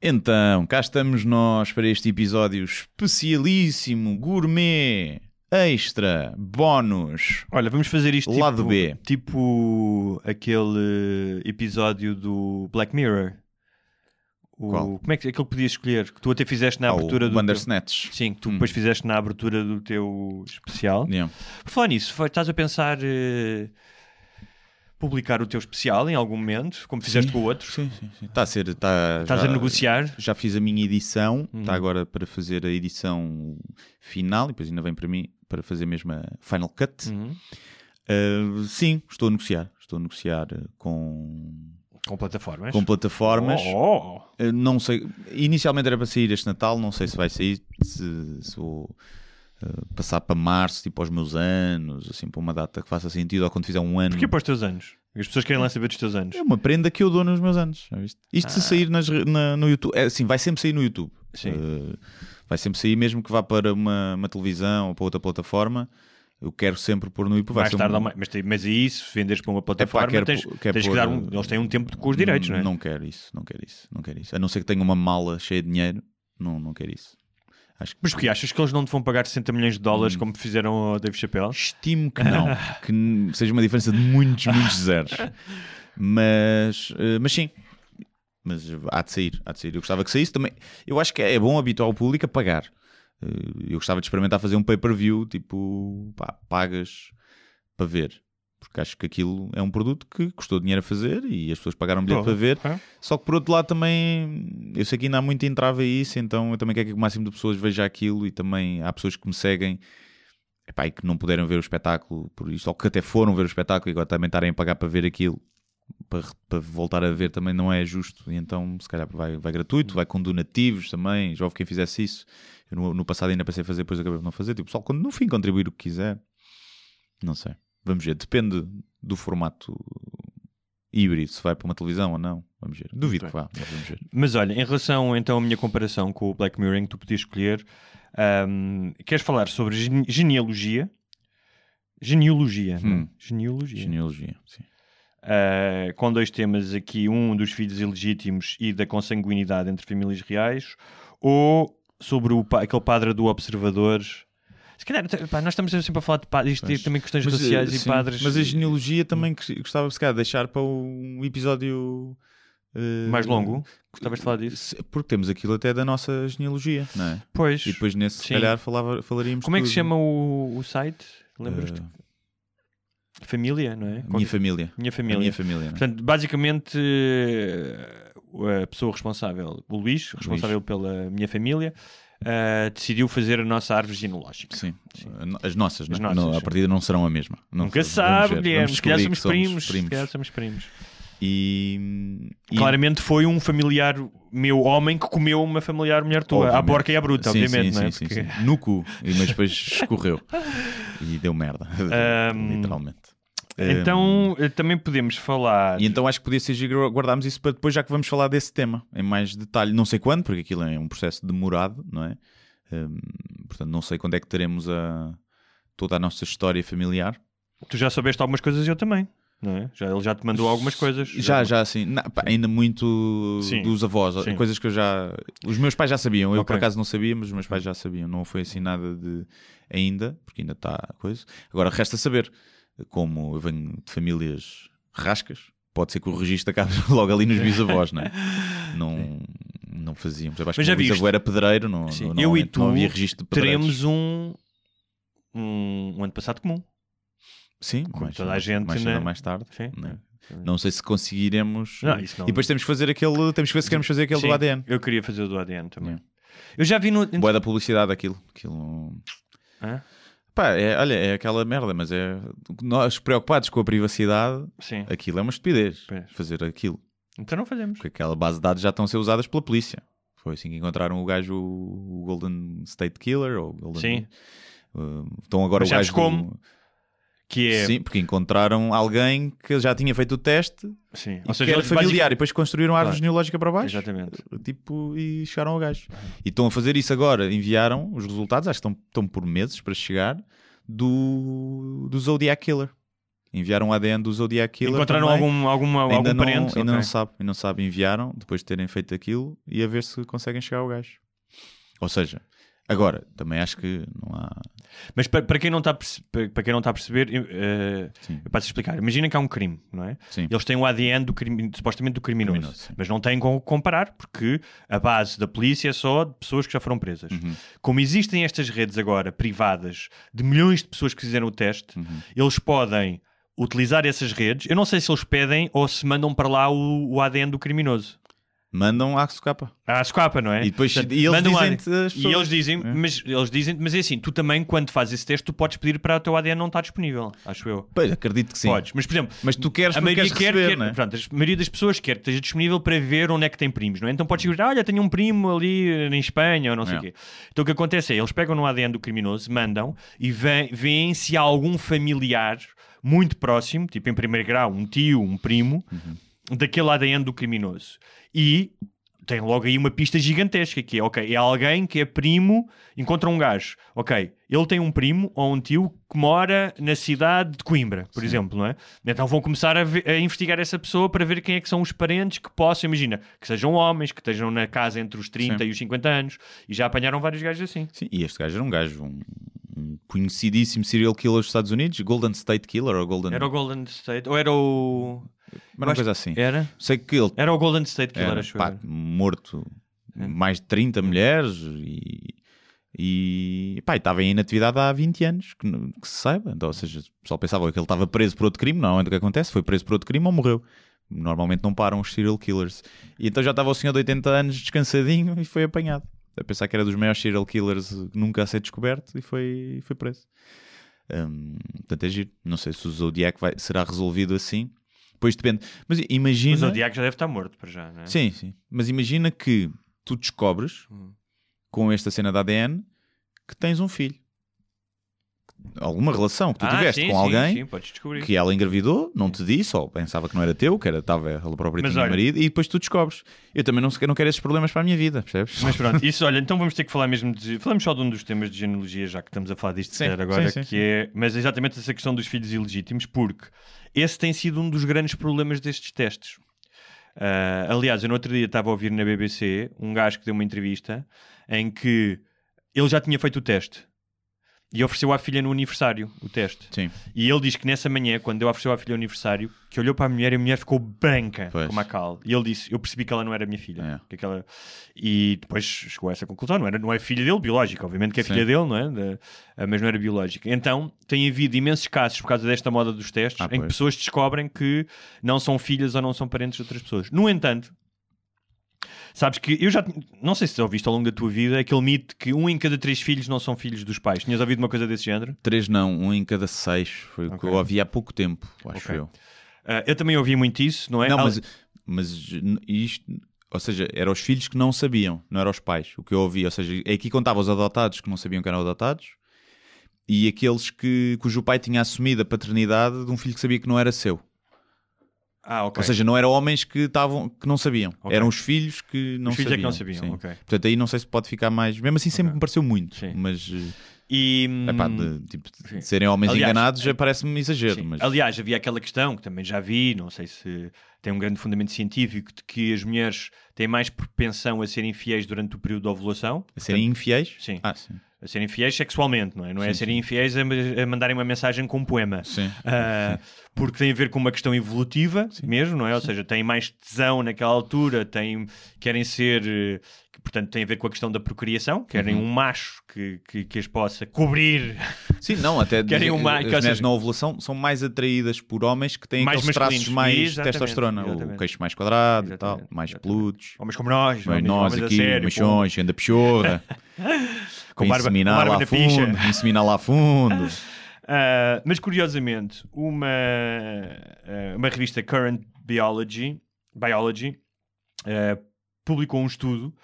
Então, cá estamos nós para este episódio especialíssimo, gourmet, extra, bónus. Olha, vamos fazer isto tipo, Lado B. tipo aquele episódio do Black Mirror. O, Qual? Como é que aquele que podias escolher? Que tu até fizeste na Ah, abertura o do. teu- Bandersnatch. Sim, que tu Hum. depois fizeste na abertura do teu especial. Yeah. Por falar nisso, foi- estás a pensar eh, publicar o teu especial em algum momento, como fizeste Sim. com o outro? Sim, sim, sim. Está a ser. Está, Estás já, a negociar? Já fiz a minha edição, Uhum. está agora para fazer a edição final e depois ainda vem para mim para fazer mesmo a Final Cut. Uhum. Uh, sim, estou a negociar. Estou a negociar com, Com plataformas? com plataformas. Oh, Uh, Não sei. Inicialmente era para sair este Natal, não sei se vai sair, se, se vou uh, passar para março, tipo aos meus anos, assim, para uma data que faça sentido, ou quando fizer um ano. Porquê para os teus anos? As pessoas querem lá saber dos teus anos. É uma prenda que eu dou nos meus anos. já viste? Isto se Ah. sair nas na- no YouTube, é assim, vai sempre sair no YouTube. Sim. Uh, vai sempre sair, mesmo que vá para uma, uma televisão ou para outra plataforma. Eu quero sempre pôr no YouTube. Vai ser um-. Mas, mas aí, se venderes para uma plataforma, quero tens, pôr- quero tens que dar um. Eles têm um tempo com os direitos, não é? Não quero isso, não quero isso, não quero isso. A não ser que tenha uma mala cheia de dinheiro, não, não quero isso. Acho que Mas porque achas que eles não te vão pagar 60 milhões de dólares Hum. como fizeram ao Dave Chappelle? Estimo que não, que seja uma diferença de muitos, muitos zeros. Mas, eh, mas sim, mas há de sair, há de sair. Eu gostava que saísse também. Eu acho que é bom habituar o público a pagar. Eh, Eu gostava de experimentar fazer um pay-per-view, tipo, pá, pagas para ver. Porque acho que aquilo é um produto que custou dinheiro a fazer e as pessoas pagaram bilhete para ver. É. Só que por outro lado também, eu sei que ainda há muito entrave a isso, então eu também quero que o máximo de pessoas veja aquilo e também há pessoas que me seguem epá, e que não puderam ver o espetáculo por isto, ou que até foram ver o espetáculo e agora também estarem a pagar para ver aquilo, para, para voltar a ver também não é justo, e então se calhar vai, vai gratuito, vai com donativos também, já houve quem fizesse isso. Eu no, no passado ainda pensei fazer, depois acabei por não fazer, tipo, só quando no fim contribuir o que quiser, não sei. Vamos ver, depende do formato híbrido, se vai para uma televisão ou não. Vamos ver. Duvido que vá, mas vamos ver. Mas olha, em relação então à minha comparação com o Black Mirror, em que tu podias escolher, ahm, queres falar sobre gene- genealogia? Genealogia, não é? Hum. Genealogia. Genealogia, sim. Ah, com dois temas aqui, um dos filhos ilegítimos e da consanguinidade entre famílias reais, ou sobre o, aquele padre do Observador. Se calhar, pá, nós estamos sempre a falar de padres, isto Pois. também questões Mas, raciais eh, e sim, padres. Mas a genealogia também gostava se calhar deixar para um episódio eh, mais longo. Gostavas de falar disso? Porque temos aquilo até da nossa genealogia, não é? Pois. E depois nesse, se calhar, falava, falaríamos Como é que se tudo. chama o, o site? Lembras-te? Eh, Família, não é? minha família. Minha A família. minha família. Portanto, basicamente, a pessoa responsável, o Luís, responsável pela minha família, eh, decidiu fazer a nossa árvore genealógica. Sim. As nossas, As não é? nossas, Não, sim. a partida não serão a mesma. Não Nunca sei, sabe. Guilherme. Se calhar somos que primos. Se calhar somos primos. E, e- Claramente foi um familiar meu homem que comeu uma familiar mulher tua. À Obviamente. porca e à bruta, Sim, obviamente, sim, não é? sim, Porque- sim, sim. No cu, e- mas depois escorreu e deu merda, Ahm, literalmente. Então, eh, também podemos falar. E então acho que podia ser guardarmos isso para depois, já que vamos falar desse tema em mais detalhe. Não sei quando, porque aquilo é um processo demorado, não é? Hum, portanto, não sei quando é que teremos a, toda a nossa história familiar. Tu já soubeste algumas coisas e eu também. Não é? já, ele já te mandou algumas coisas. Já, já, assim, na- pá, ainda muito Sim. dos avós, Sim. coisas que eu já. Os meus pais já sabiam, eu por Ok. acaso não sabia, mas os meus pais já sabiam. Não foi assim nada de. ainda, porque ainda está a coisa. Agora resta saber, como eu venho de famílias rascas, pode ser que o registro acabe logo ali nos bisavós, não é? Não, não fazíamos. Eu acho Mas que já o bisavô viste? era pedreiro, não, Sim. não, Eu e tu não havia registro de pedreiros. Teremos um, um, um antepassado comum. Sim, como mais toda a gente, mais né? mais tarde. Sim. né? Não sei se conseguiremos. Não, isso não. E depois temos que fazer aquele. Temos que ver se queremos fazer aquele Sim, do ADN. Eu queria fazer o do ADN também. Yeah. Eu já vi no. Boa da publicidade aquilo. aquilo... Hã? Pá, é, olha, é aquela merda, mas é. Nós preocupados com a privacidade, Sim. aquilo é uma estupidez. Pois. Fazer aquilo. Então não fazemos. Porque aquela base de dados já estão a ser usadas pela polícia. Foi assim que encontraram o gajo, o Golden State Killer. Ou Golden... Sim. Uh, estão agora Mas o gajo. como? Que é. Sim, porque encontraram alguém que já tinha feito o teste Sim. Ou seja, que era familiar e depois construíram a árvore Claro. genealógica para baixo. Exatamente. Tipo, e chegaram ao gajo. E estão a fazer isso agora. Enviaram os resultados, acho que estão, estão por meses para chegar, do, do Zodiac Killer. Enviaram o ADN do Zodiac Killer. Encontraram também. algum, alguma, ainda algum não, parente? ainda Ok. não sabe, ainda não sabe, enviaram depois de terem feito aquilo e a ver se conseguem chegar ao gajo. Ou seja, agora também acho que não há. Mas para, para quem não está a para para quem não está a perceber, eu, Sim. eu posso explicar. Imagina que há um crime, não é? Sim. Eles têm o ADN do crime, supostamente do criminoso, Criminoso, mas não têm como comparar porque a base da polícia é só de pessoas que já foram presas. Uhum. Como existem estas redes agora privadas de milhões de pessoas que fizeram o teste, Uhum. eles podem utilizar essas redes. Eu não sei se eles pedem ou se mandam para lá o, o ADN do criminoso. Mandam à socapa. À escapa, não é? E depois Portanto, e eles dizem E eles dizem, É. mas eles dizem, mas é assim, tu também, quando fazes esse teste, tu podes pedir para o teu ADN não estar disponível, acho eu. Pois, acredito que sim. Podes. Mas, por exemplo, Mas tu queres a maioria quer, receber, quer- é? pronto, a maioria das pessoas quer que esteja disponível para ver onde é que tem primos, não é? Então podes dizer, olha, tenho um primo ali eh, em Espanha ou não sei o É. quê. Então o que acontece é, eles pegam no ADN do criminoso, mandam e veem se há algum familiar muito próximo, tipo em primeiro grau, um tio, um primo, Uhum. Daquele ADN do criminoso. E tem logo aí uma pista gigantesca que é, ok, é alguém que é primo, encontra um gajo, ok, ele tem um primo ou um tio que mora na cidade de Coimbra, por exemplo, não é? Então vão começar a, ve- a investigar essa pessoa para ver quem é que são os parentes que possam, imagina, que sejam homens, que estejam na casa entre os 30 Sim. e os 50 anos, e já apanharam vários gajos assim. Sim, e este gajo era um gajo, um, um conhecidíssimo serial killer dos Estados Unidos, Golden State Killer ou Golden. Era o Golden State, ou era o... Mas uma coisa assim. Era? Sei que ele Era o Golden State Killer, era, acho pá, morto É. mais de 30 mulheres e, e pá, estava em inatividade há 20 anos, que, que se saiba. Então, ou seja, o pessoal pensava que ele estava preso por outro crime, não é o que acontece, foi preso por outro crime ou morreu. Normalmente não param os serial killers. E então já estava o senhor de 80 anos descansadinho e foi apanhado. A pensar que era dos maiores serial killers nunca a ser descoberto e foi, foi preso. Hum, portanto, é giro. Não sei se o Zodiac vai, será resolvido assim. Depois depende. Mas imagina. Mas o Zodiac já deve estar morto para já, não é? Sim, sim. Mas imagina que tu descobres, Hum. com esta cena da ADN, que tens um filho. Alguma relação que tu Ah, tiveste sim, com sim, alguém Sim, descobrir. que ela engravidou, não te disse, ou pensava que não era teu, que era, estava ela própria tinha olha- marido, e depois tu descobres. Eu também não, não quero esses problemas para a minha vida, percebes? Mas pronto, isso, olha, então vamos ter que falar mesmo de. Falamos só de um dos temas de genealogia, já que estamos a falar disto Sim, agora, sim, sim, que é. Mas exatamente essa questão dos filhos ilegítimos, porque esse tem sido um dos grandes problemas destes testes. Ah, aliás, eu no outro dia estava a ouvir na BBC um gajo que deu uma entrevista em que ele já tinha feito o teste e ofereceu à filha no aniversário o teste. Sim. E ele diz que nessa manhã, quando eu ofereceu à filha o aniversário, que olhou para a mulher e a mulher ficou branca, Pois. como a cal. E ele disse: Eu percebi que ela não era minha filha. É. Que aquela... E depois chegou a essa conclusão: não, era, não é filha dele, biológica, obviamente que é Sim. filha dele, não é? Da- ah, mas não era biológica. Então tem havido imensos casos por causa desta moda dos testes Ah, em que pessoas descobrem que não são filhas ou não são parentes de outras pessoas. No entanto. Sabes que eu já não sei se ouviste ao longo da tua vida aquele mito que um em cada três filhos não são filhos dos pais. Tinhas ouvido uma coisa desse género? Três não, um em cada seis. Foi o que eu ouvi há pouco tempo, acho Ok. eu. Ah, eu também ouvi muito isso, não é? Não, mas, mas isto, ou seja, eram os filhos que não sabiam, não eram os pais. O que eu ouvi, ou seja, aqui contava os adotados que não sabiam que eram adotados e aqueles que, cujo pai tinha assumido a paternidade de um filho que sabia que não era seu. Ah, ok. Ou seja, não eram homens que, estavam, que não sabiam, Ok. eram os filhos que não Os filhos sabiam. é que não sabiam, ok. Portanto, aí não sei se pode ficar mais. Mesmo assim, sempre me pareceu muito, Sim. mas eh, E, epá, hum, de, tipo, de serem homens Aliás, enganados é- já parece-me exagero. Mas... Aliás, havia aquela questão que também já vi, não sei se tem um grande fundamento científico, de que as mulheres têm mais propensão a serem fiéis durante o período de ovulação. A serem infiéis? Sim. Ah, sim. A serem fiéis sexualmente, não é? Não é a Sim, serem infiéis a, a mandarem uma mensagem com um poema. Sim. Ah, porque tem a ver com uma questão evolutiva mesmo, não é? Ou seja, têm mais tesão naquela altura, têm, querem ser, eh, portanto, tem a ver com a questão da procriação, querem Uhum. um macho que, que, que as possa cobrir Sim, não, até Querem dizem- uma- as mulheres seja- na ovulação são mais atraídas por homens que têm Mais aqueles traços mais de Exatamente, testosterona, o queixo mais quadrado e tal, mais exatamente. peludos. homens como nós, Bem, homens, nós homens a aqui, machões, anda pichorra, Com barba- com inseminar barba lá na fundo, picha. inseminar lá fundo. Ah, mas curiosamente, uma, ah, uma revista Current Biology, Biology ah, publicou um estudo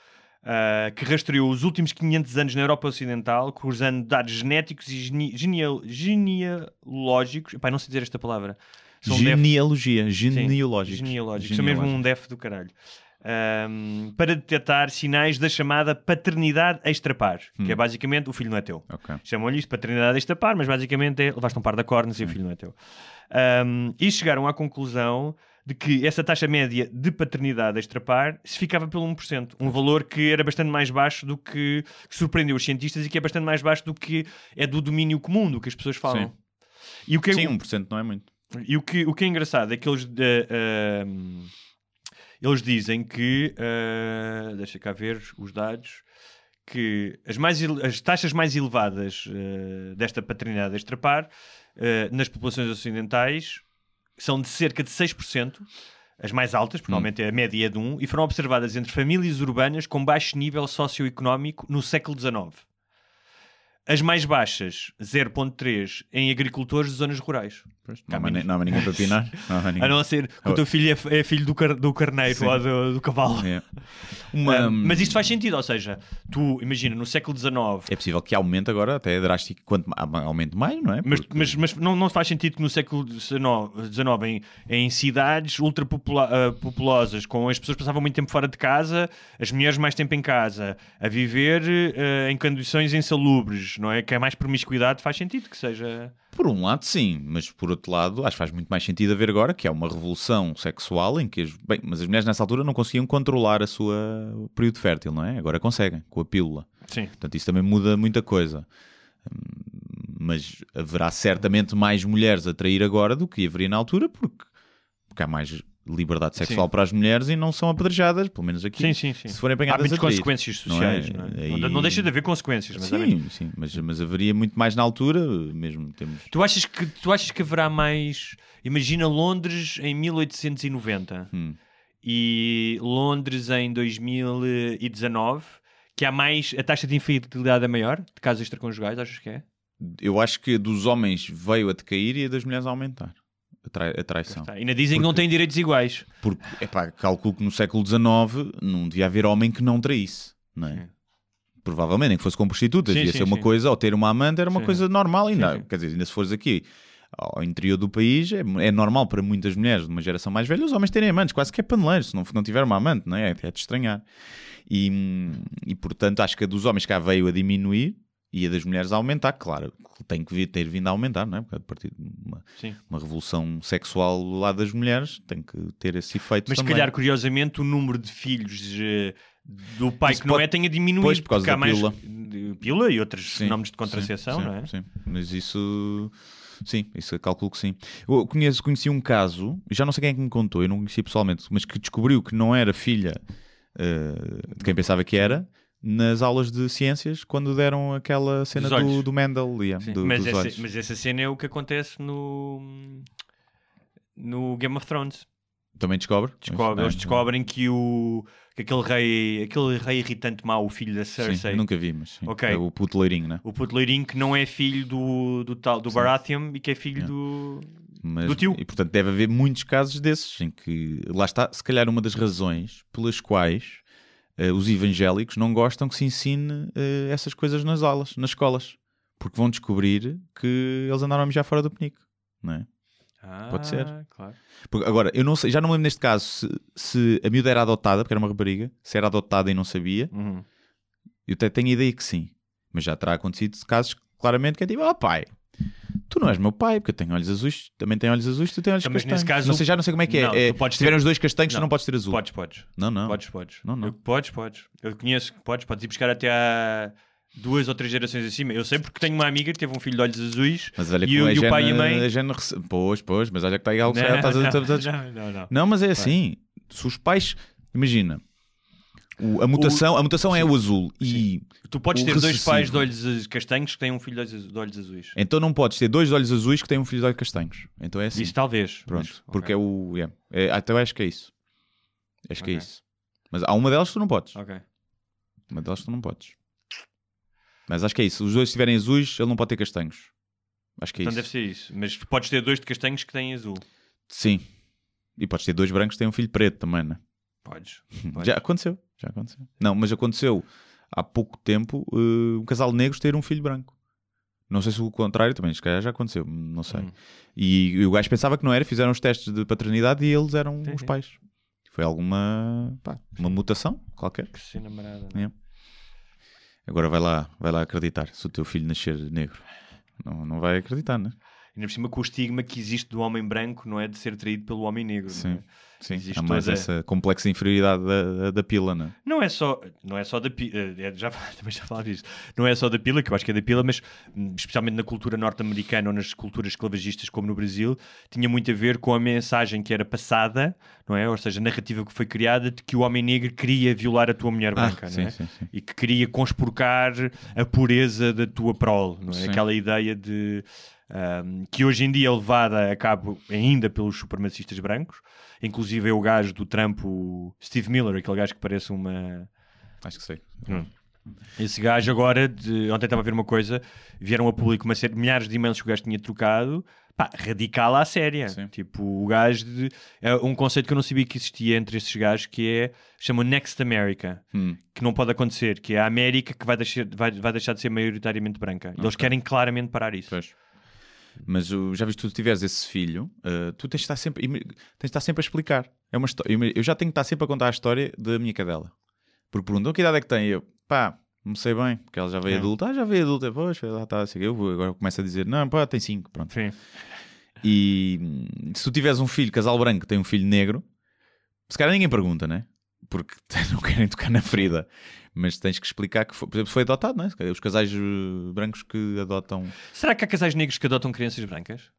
que rastreou os últimos 500 anos na Europa Ocidental, cruzando dados genéticos e gene- geneal- genealógicos. Epá, não sei dizer esta palavra. São def- Genealogia, Sim, genealógicos. genealógicos. São mesmo um def do caralho. Ahm, para detectar sinais da chamada paternidade extrapar, que é basicamente o filho não é teu. Ok. Chamam-lhe isto de paternidade extrapar, mas basicamente é levaste um par de cornes e o filho não é teu. Ahm, e chegaram à conclusão de que essa taxa média de paternidade extrapar se ficava pelo 1%. Um valor que era bastante mais baixo do que, que surpreendeu os cientistas e que é bastante mais baixo do que é do domínio comum, do que as pessoas falam. Sim. E o que é- Sim, 1% não é muito. e o que, o que é engraçado é que eles, eh, ehm, eles dizem que, eh, deixa cá ver os dados, que as, mais, as taxas mais elevadas eh, desta paternidade extrapar eh, nas populações ocidentais são de cerca de 6%, as mais altas, provavelmente a média é de 1, e foram observadas entre famílias urbanas com baixo nível socioeconómico no século XIX. As mais baixas, 0.3, em agricultores de zonas rurais. Pois, não, há não ninguém para pinar. Não há A não ser que o teu filho é, é filho do, car- do carneiro Sim. ou do, do cavalo. É. Uma- Ah, mas isto faz sentido, ou seja, tu imagina no século XIX, É possível que aumente agora, até é drástico, quanto aumente mais, não é? mas, Porque- mas, mas não, não faz sentido que no século XIX, em, em cidades ultrapopulosas, com as pessoas que passavam muito tempo fora de casa, as mulheres mais tempo em casa, a viver eh, em condições insalubres, não é? Que é mais promiscuidade, faz sentido que seja. Por um lado, sim, mas por outro lado, acho que faz muito mais sentido haver agora que é uma revolução sexual em que as, bem, mas as mulheres nessa altura não conseguiam controlar a sua o período fértil, não é? Agora conseguem, com a pílula. Sim. Portanto, isso também muda muita coisa. Hum, Mas haverá certamente mais mulheres a trair agora do que haveria na altura, porque, porque há mais liberdade sexual Sim. para as mulheres e não são apedrejadas, pelo menos aqui. Sim, sim, sim. Se forem Há apanhadas muitas a trair. consequências não é? sociais, não, é? Aí- Não- não deixa de haver consequências, mas há. Sim, sim, mas, mas haveria muito mais na altura, mesmo temos. Tu achas que tu achas que haverá mais? Imagina Londres em 1890 Hum. e Londres em 2019, que há mais a taxa de infidelidade é maior de casos extraconjugais, achas que é? Eu acho que a dos homens veio a decair e a das mulheres a aumentar. A, trai- a traição. Ainda dizem que não Porque- têm direitos iguais. Porque, epá, calculo que no século XIX não devia haver homem que não traísse, não é? Provavelmente, nem que fosse com prostitutas, Sim, devia sim, ser uma sim. coisa, ou ter uma amante era uma coisa normal ainda. Quer dizer, ainda se fores aqui ao interior do país, é, é normal para muitas mulheres de uma geração mais velha os homens terem amantes, quase que é paneleiro, se não, não tiver uma amante, não é? É de estranhar. E, e portanto, acho que a dos homens cá veio a diminuir e a das mulheres a aumentar, claro, tem que vir, ter vindo a aumentar, não é? Porque a partir de uma, uma revolução sexual do lado das mulheres tem que ter esse efeito Mas se calhar, curiosamente, o número de filhos eh, do pai Isso que não pode- é tenha diminuído. Pois, por causa porque há da mais pílula. de pílula e outros Sim, fenómenos de contracepção, sim, não é? Sim, mas isso... Sim, isso eu calculo que sim. Eu conheço, conheci um caso, já não sei quem é que me contou, eu não conheci pessoalmente, mas que descobriu que não era filha eh, de quem pensava que era, nas aulas de ciências, quando deram aquela cena do, do Mendel, yeah, Sim. do- mas, dos essa, olhos. mas essa cena é o que acontece no, no Game of Thrones. Também descobre? Descobre, Mas, eles ah, descobrem que, o, que aquele, rei, aquele rei irritante mau, o filho da Sim, Cersei, nunca vi, mas sim. Ok. É o puto leirinho, né? o puto leirinho que não é filho do, do, tal, do Sim. Baratheon e que é filho Yeah. do... Mas, Do tio. E portanto deve haver muitos casos desses em que lá está, se calhar uma das razões pelas quais os evangélicos não gostam que se ensine eh, essas coisas nas aulas, nas escolas, porque vão descobrir que eles andaram a mijar fora do penico, não é? Pode ser. Ah, Claro. Porque, agora, eu não sei, já não me lembro neste caso se, se a miúda era adotada, porque era uma rapariga, se era adotada e não sabia. Uhum. Eu até tenho a ideia que sim, mas já terá acontecido casos claramente que é tipo, ah pai, tu não és meu pai, porque eu tenho olhos azuis, também tenho olhos azuis, tu tens olhos mas castanhos. caso- não sei, já não sei como é que é. Não, é tu podes se tiverem ter- os dois castanhos, tu Não. não podes ter azul. Podes, podes. Não, não. Podes, podes. Não, não. Eu- podes, podes. Eu conheço que podes, podes ir buscar até a duas ou três gerações acima. Eu sei porque tenho uma amiga que teve um filho de olhos azuis. Mas olha E o- a e o Gene- pai e a mãe? a Gene rece- Pois, pois, mas olha que está aí algo. Não, não, não, não. Não, mas é assim. Se os pais. Imagina. O- a mutação, a mutação é o azul. E Tu podes O ter dois recessivo. pais de olhos castanhos que têm um filho de olhos, de olhos azuis. então não podes ter dois olhos azuis que têm um filho de olhos castanhos. Então é assim. Isso talvez. Pronto. mas- Porque ok. é o. é. É, ah, então acho que é isso. Acho que é isso. Mas há uma delas que tu não podes. Ok. Uma delas tu não podes. Mas acho que é isso. Os dois estiverem azuis, ele não pode ter castanhos. Acho que é Então isso. deve ser isso. Mas tu podes ter dois de castanhos que têm azul. Sim. E podes ter dois brancos que têm um filho preto também, né? Podes. Podes. Já aconteceu. Já aconteceu. Não, mas aconteceu há pouco tempo uh, um casal de negros ter um filho branco. Não sei se o contrário também, se calhar já aconteceu, não sei. Hum. E, e o gajo pensava que não era, fizeram os testes de paternidade e eles eram Sim, os sim. pais. Foi alguma pá, uma mutação qualquer. Que cena marada. É. Agora vai lá, vai lá acreditar se o teu filho nascer negro. Não, não vai acreditar, né? Ainda por cima com o estigma que existe do homem branco, não é? De ser traído pelo homem negro. não é? Sim. Sim, Existe há mais toda- essa complexa inferioridade da, da pila, né? Não é só, não é só da pila, já, também já falámos disso, não é só da pila, que eu acho que é da pila, mas hum, especialmente na cultura norte-americana ou nas culturas esclavagistas como no Brasil, tinha muito a ver com a mensagem que era passada, não é? Ou seja, a narrativa que foi criada de que o homem negro queria violar a tua mulher branca, Ah, não sim, é? sim, sim. E que queria conspurcar a pureza da tua prole, não é? Sim. Aquela ideia de hum, que hoje em dia é levada a cabo ainda pelos supremacistas brancos, inclusive é o gajo do Trump, o Steve Miller, aquele gajo que parece uma Acho que sei. esse gajo agora, de- ontem estava a ver uma coisa, vieram a público uma série, milhares de e-mails que o gajo tinha trocado, pá, radical à séria. Sim. Tipo, o gajo de, é um conceito que eu não sabia que existia entre esses gajos, que é, chama Next America, Hum, que não pode acontecer, que é a América que vai deixar, vai, vai deixar de ser maioritariamente branca. E eles querem claramente parar isso. pois. Mas uh, já viste, tu tiveres esse filho, uh, tu tens de estar sempre, tens de estar sempre a explicar. É uma história. Eu já tenho que estar sempre a contar a história da minha cadela. Porque perguntam que idade é que tem? E Eu, pá, não sei bem, porque ela já veio É. adulta. Ah, já veio adulta. Pois, lá está. Assim, eu vou- agora começo a dizer, não, pá, tem 5. Pronto. Sim. E se tu tiveres um filho, casal branco, tem um filho negro, se calhar ninguém pergunta, né? Porque não querem tocar na ferida. Mas tens que explicar que, foi, por exemplo, foi adotado, né? Os casais uh, brancos que adotam. Será que há casais negros que adotam crianças brancas?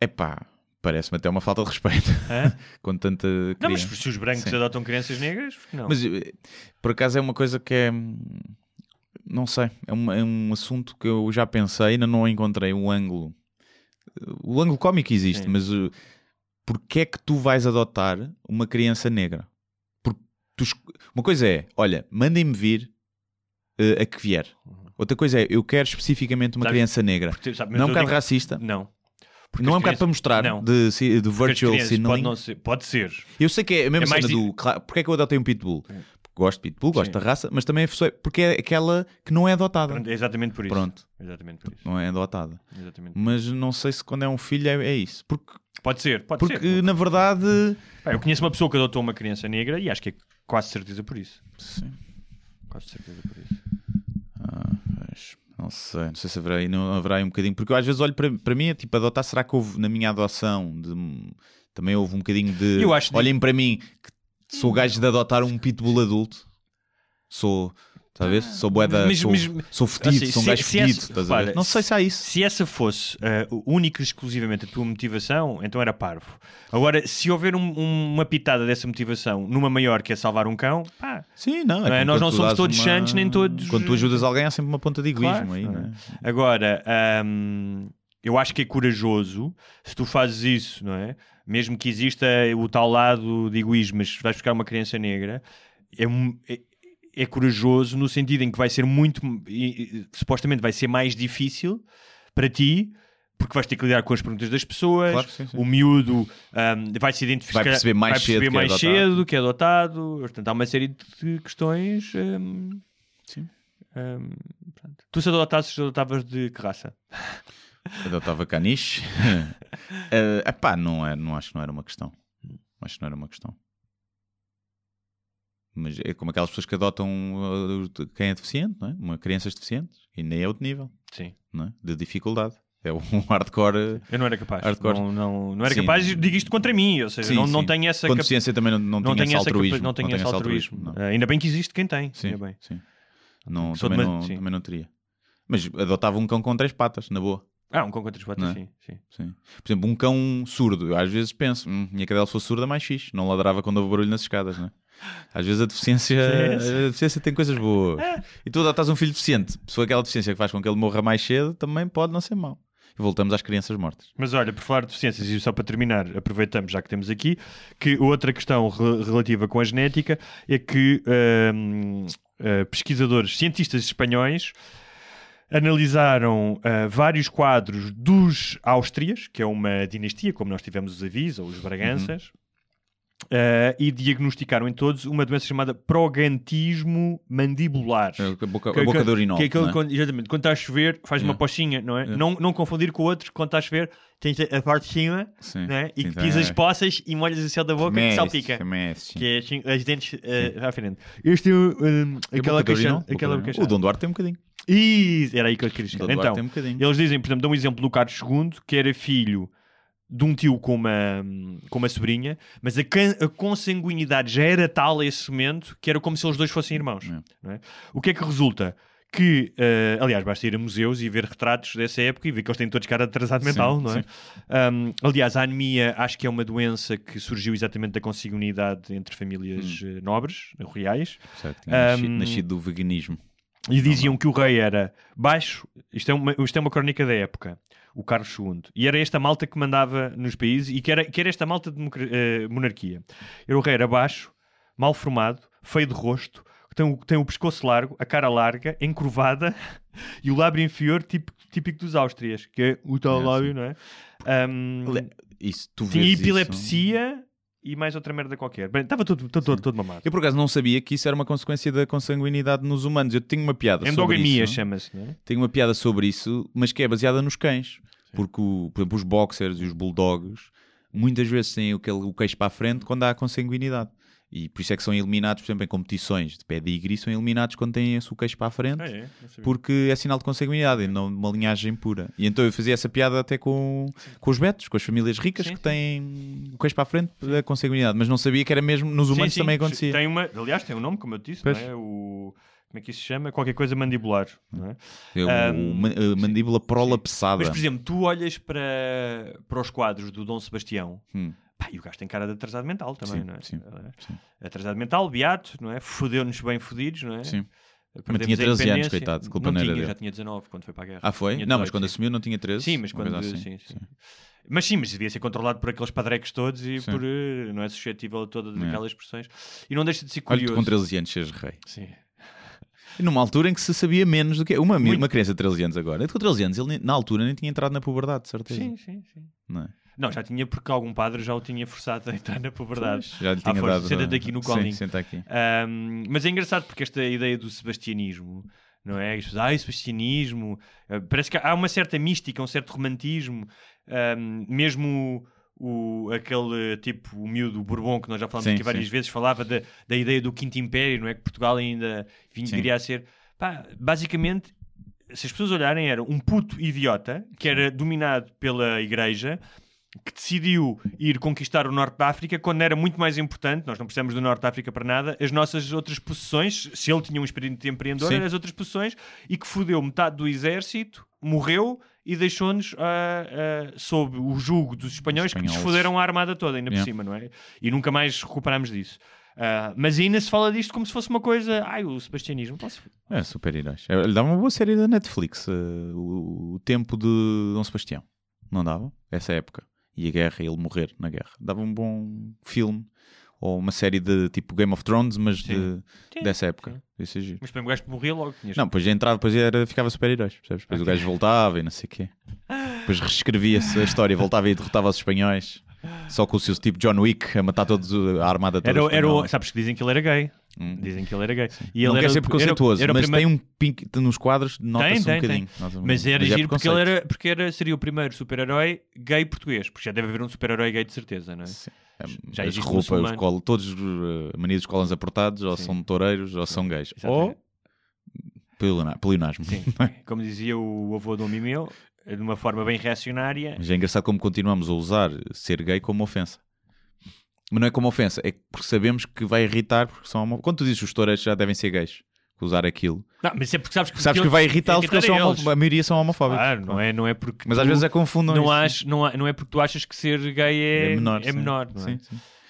Epá, parece-me até uma falta de respeito com tanta criança. Não, mas se os brancos Sim. adotam crianças negras, não? Mas eh, por acaso é uma coisa que é. hum, Não sei, é um, é um assunto que eu já pensei, ainda não encontrei um ângulo. O ângulo cómico existe, Sim. mas porquê é que tu vais adotar uma criança negra? Porque tu uma coisa é, olha, mandem-me vir uh, a que vier. Outra coisa é, eu quero especificamente uma Sabes- criança negra. Porque, sabe, Não é um bocado racista? Não. Porque Não é um bocado para mostrar Não. de, de Porque virtual signaling? Pode, ser, pode ser. Eu sei que é a mesma É cena do. Claro, porque é que eu adotei um pitbull? É. Porque gosto de pitbull, gosto Sim. da raça, mas também é porque é aquela que não é adotada. Pronto, é exatamente por isso. Pronto, Exatamente por isso. não é adotada. Exatamente. Mas não sei se quando é um filho é, é isso. Porque, Pode ser, pode porque ser. na verdade. Pá, eu conheço uma pessoa que adotou uma criança negra e acho que é quase certeza por isso. Sim. Quase certeza por isso. Ah, mas não sei, não sei se haverá aí, não haverá aí um bocadinho. Porque eu às vezes olho para, para mim, é tipo, adotar, será que houve na minha adoção de- também houve um bocadinho de. Eu acho de- Olhem para mim, que sou gajo de adotar um pitbull adulto. Sou. Estás a ver? Sou boeda. Mas- sou, mas- sou fedido, assim, sou um se- gajo se fedido. esse- estás a ver? repara, Não sei se há isso. Se essa fosse uh, única e exclusivamente a tua motivação, então era parvo. Agora, se houver um- um- uma pitada dessa motivação numa maior que é salvar um cão, pá, Sim, não. É? como Nós não somos todos santos, nem todos- Quando tu ajudas alguém, há sempre uma ponta de egoísmo Claro, aí, não é? não é? Agora, hum, eu acho que é corajoso se tu fazes isso, não é? Mesmo que exista o tal lado de egoísmo, mas vais buscar uma criança negra, é, um- é- é corajoso no sentido em que vai ser muito, supostamente vai ser mais difícil para ti, porque vais ter que lidar com as perguntas das pessoas, Claro sim, sim. o miúdo hum, vai se identificar, Vai perceber mais vai perceber cedo que é mais adotado. cedo que é adotado, portanto há uma série de questões. hum, Sim. pronto. tu se adotasses, adotavas de que raça? Adotava caniche. uh, epá, não, é, não acho que não era uma questão. Acho que não era uma questão. Mas é como aquelas pessoas que adotam uh, quem é deficiente, não é? Uma crianças deficientes. E nem é outro nível, Sim. não é? De dificuldade. É um hardcore. uh, Eu não era capaz. Hardcore. Não, não, não era Sim. capaz, digo isto contra mim. Ou seja, Sim, não, não sim. tenho essa cap- deficiência também não, não, não tenho esse altruísmo. não tenho esse altruísmo. Ah, ainda bem que existe quem tem. Sim, Ainda bem. sim. Não, também, uma- não, também não teria. Mas adotava um cão com três patas, na boa. Ah, um cão com três patas, é? sim, sim. Sim. Por exemplo, um cão surdo. Eu às vezes penso, hum, minha cadela se fosse surda, mais fixe. Não ladrava quando houve barulho nas escadas, não é? Às vezes a deficiência, a deficiência tem coisas boas. E tu adotas um filho deficiente. Se for aquela deficiência que faz com que ele morra mais cedo, também pode não ser mau. E voltamos às crianças mortas. Mas olha, por falar de deficiências, e só para terminar, aproveitamos já que temos aqui, que outra questão re- relativa com a genética é que hum, eh, pesquisadores, cientistas espanhóis, analisaram ah, vários quadros dos Áustrias, que é uma dinastia, como nós tivemos os Avis ou os Braganças, Uh, e diagnosticaram em todos uma doença chamada progantismo mandibular. É A boca, Que- a boca que- de urinol. Que é aquele é? quando, exatamente, quando está a chover, faz uma É. pochinha, não é? É. Não, não confundir com outros, quando está a chover, tens a parte de cima, Sim. não é? E Sim, que pisas poças e molhas o céu da boca Também e é salpica. é sim. Que é assim, as dentes uh, à frente. Este é um, E aquela boca. Boca queixada. O Dom Duarte tem um bocadinho. Isso, era aí que eu queria O chegar. Então, um eles dizem, por exemplo, dão um exemplo do Carlos II, que era filho de um tio com uma, com uma sobrinha, mas a, a consanguinidade já era tal a esse momento que era como se eles dois fossem irmãos. É. é? O que é que resulta? Que, eh, aliás, basta ir a museus e ver retratos dessa época e ver que eles têm todos cara de atrasado Sim, mental, não é? sim. Um, aliás, a anemia acho que é uma doença que surgiu exatamente da consanguinidade entre famílias Hum. eh, nobres, reais, Certo, nascido, Um, nascido do veganismo. e diziam que o rei era baixo. Isto é, uma, isto é uma crónica da época, o Carlos II. E era esta malta que mandava nos países e que era, que era esta malta de eh, monarquia. Era o rei era baixo, mal formado, feio de rosto, tem o, tem o pescoço largo, a cara larga, encurvada e o lábio inferior típico, típico dos Áustrias, que é o tal É, lábio, não é? Um, Isso, tu tinha epilepsia e mais outra merda qualquer. Bem, estava todo, todo, todo, todo mamado. Eu por acaso não sabia que isso era uma consequência da consanguinidade nos humanos. Eu tenho uma piada sobre Endogamia isso. chama-se, não é? Tenho uma piada sobre isso, mas que é baseada nos cães. Porque, o- por exemplo, os boxers e os bulldogs muitas vezes têm aquele, o queixo para a frente quando há consanguinidade. E por isso é que são eliminados, por exemplo, em competições de pedigree, são eliminados quando têm o queixo para a frente. Ah, é? Não sabia. Porque é sinal de consanguinidade e não de uma linhagem pura. E então eu fazia essa piada até com, com os betos, com as famílias ricas Sim, que sim. têm o queixo para a frente da consanguinidade, mas não sabia que era mesmo nos humanos Sim, também acontecia. Tem uma, aliás, tem um nome, como eu disse, Pois. não é? O, como é que isso se chama? Qualquer coisa mandibular. Não é? É ma- a mandíbula prolapsada. Mas, por exemplo, tu olhas para, para os quadros do Dom Sebastião Hum, pá, e o gajo tem cara de atrasado mental também, Sim, não é? sim, É. sim. Atrasado mental, beato, não é? Fodeu-nos bem fodidos, não é? sim. Perdemos tinha a 13 anos, coitado, culpa não não era tinha, dele. já tinha 19 quando foi para a guerra. Ah, foi? Tinha não, mas 18, quando sim. assumiu não tinha 13? Sim, mas Uma quando. assim. Sim, sim. Mas sim, mas devia ser controlado por aqueles padrecos todos e por. eh, não é suscetível a todas É. aquelas expressões. E não deixa de ser Olha, curioso. tu com 13 anos seres rei. Sim. Numa altura em que se sabia menos do que. Uma, Muito. uma criança de 13 anos agora. Com 13 anos, ele na altura nem tinha entrado na puberdade, de certeza. Sim, sim, sim. Não, é? Não, já tinha porque algum padre já o tinha forçado a entrar na puberdade. Já lhe tinha força, dado. senta-te aqui no Sim, colinho. senta aqui. Ahm, mas é engraçado porque esta ideia do sebastianismo, não é? Ai, sebastianismo. ah, parece que há uma certa mística, um certo romantismo. ahm, mesmo o, aquele tipo, o miúdo Bourbon, que nós já falamos Sim, aqui várias sim. vezes, falava da, da ideia do Quinto Império, não é? Que Portugal ainda vinha, Sim. viria a ser. Pá, basicamente, se as pessoas olharem, era um puto idiota que era dominado pela igreja que decidiu ir conquistar o Norte da África quando era muito mais importante, nós não precisamos do Norte da África para nada, as nossas outras possessões, se ele tinha um espírito de empreendedor, eram as outras possessões, e que fodeu metade do exército, morreu e deixou-nos ah, ah, sob o jugo dos espanhóis que Espanhóis. desfoderam a armada toda, ainda por Yeah. cima, não é? E nunca mais recuperámos disso. Ah, mas ainda se fala disto como se fosse uma coisa. Ai, o sebastianismo. Posso... É, super-heróis. Ele dava uma boa série da Netflix, o, o tempo de Dom Sebastião. Não dava? Essa época. E a guerra, ele morrer na guerra. Dava um bom filme. Ou uma série de tipo Game of Thrones, mas de, dessa época. sim. Isso é giro. Mas para o gajo morria logo. Tinhas... Não, depois já entrava, depois era, ficava super-heróis, percebes? Depois o gajo voltava e não sei o quê. Depois reescrevia-se a história, voltava e derrotava os espanhóis. Só com o seu tipo John Wick a matar todos a armada toda Era, era, sabes que dizem que ele era gay. Hum. Dizem que ele era gay. E Não ele quer era, ser preconceituoso, era, era mas primeiro- tem um pink nos quadros, nota-se um tem, tem. bocadinho. Um Mas era é giro porque ele era, porque era, seria o primeiro super-herói gay português. Porque já deve haver um super-herói gay de certeza, não é? Sim. É, Já as roupas, os muçulmano. colo, todos uh, a mania dos colões apertados, ou Sim. são toureiros, ou são gays. Exatamente. Ou pleonasmo. Sim. Como dizia o avô do Mimeu, de uma forma bem reacionária. Mas é engraçado como continuamos a usar ser gay como ofensa. Mas não é como ofensa, é porque sabemos que vai irritar, porque são homo... Quando tu dizes que os toureiros já devem ser gays, que usar aquilo, Não, mas é porque sabes que, sabes que vai irritá-los porque eles são homo- a maioria são homofóbicos. Claro, não é, não é porque. Mas tu às vezes é confundam não, não, não é porque tu achas que ser gay é, é menor. é sim. menor, não é? Sim.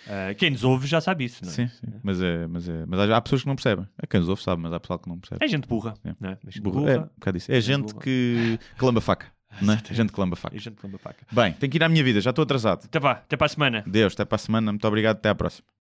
Ah, quem nos ouve já sabe isso, não é? Sim, sim. Mas, é, mas, é, mas há pessoas que não percebem. É quem nos ouve sabe, mas há pessoal que não percebe. É gente burra. É. Não é? Gente Burro. burra. É, um bocado isso. É gente burra. que, que lamba faca. Não é? Gente que lamba faca. Gente que lamba faca. Bem, tenho que ir à minha vida, já estou atrasado. Então vá, até para a semana. Deus, até para a semana, muito obrigado, até à próxima.